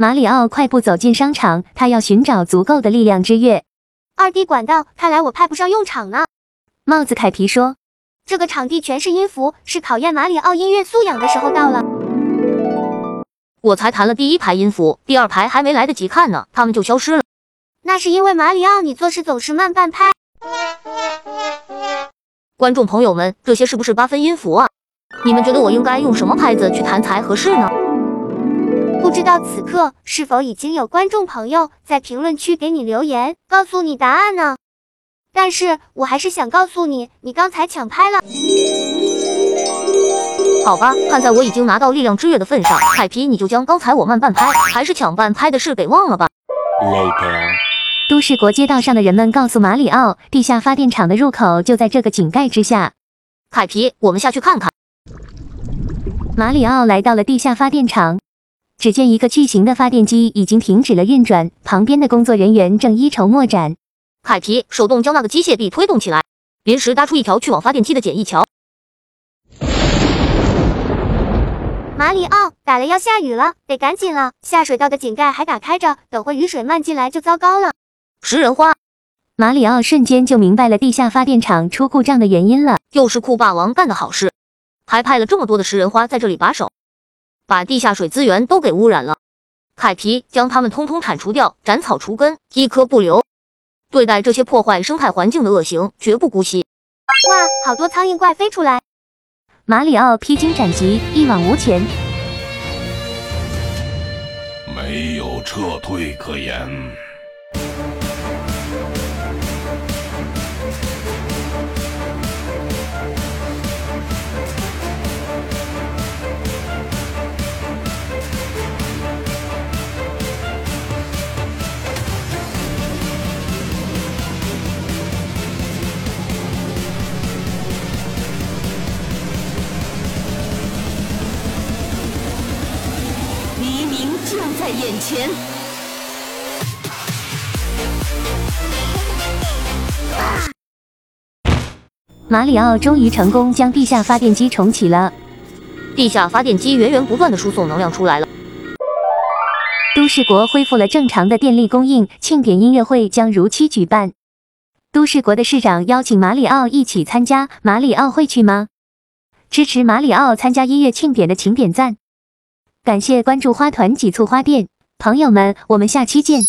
马里奥快步走进商场，他要寻找足够的力量之月。二弟管道，看来我派不上用场呢。帽子凯皮说：“这个场地全是音符，是考验马里奥音乐素养的时候到了。我才弹了第一排音符，第二排还没来得及看呢，他们就消失了。那是因为马里奥，你做事总是慢半拍。观众朋友们，这些是不是八分音符啊？你们觉得我应该用什么拍子去弹才合适呢？”不知道此刻是否已经有观众朋友在评论区给你留言，告诉你答案呢？但是我还是想告诉你，你刚才抢拍了。好吧，看在我已经拿到力量之月的份上，海皮，你就将刚才我慢半拍还是抢半拍的事给忘了吧。Later，都市国街道上的人们告诉马里奥，地下发电厂的入口就在这个井盖之下。凯皮，我们下去看看。马里奥来到了地下发电厂。只见一个巨型的发电机已经停止了运转，旁边的工作人员正一筹莫展。凯皮，手动将那个机械臂推动起来，临时搭出一条去往发电机的简易桥。马里奥，打雷要下雨了，得赶紧了。下水道的井盖还打开着，等会雨水漫进来就糟糕了。食人花，马里奥瞬间就明白了地下发电厂出故障的原因了。又是酷霸王干的好事，还派了这么多的食人花在这里把守。把地下水资源都给污染了，凯皮将它们通通铲除掉，斩草除根，一颗不留。对待这些破坏生态环境的恶行，绝不姑息。哇，好多苍蝇怪飞出来！马里奥披荆斩棘，一往无前，没有撤退可言。在眼前，马里奥终于成功将地下发电机重启了。地下发电机源源不断的输送能量出来了。都市国恢复了正常的电力供应，庆典音乐会将如期举办。都市国的市长邀请马里奥一起参加，马里奥会去吗？支持马里奥参加音乐庆典的，请点赞。感谢关注花团几簇花店，朋友们，我们下期见。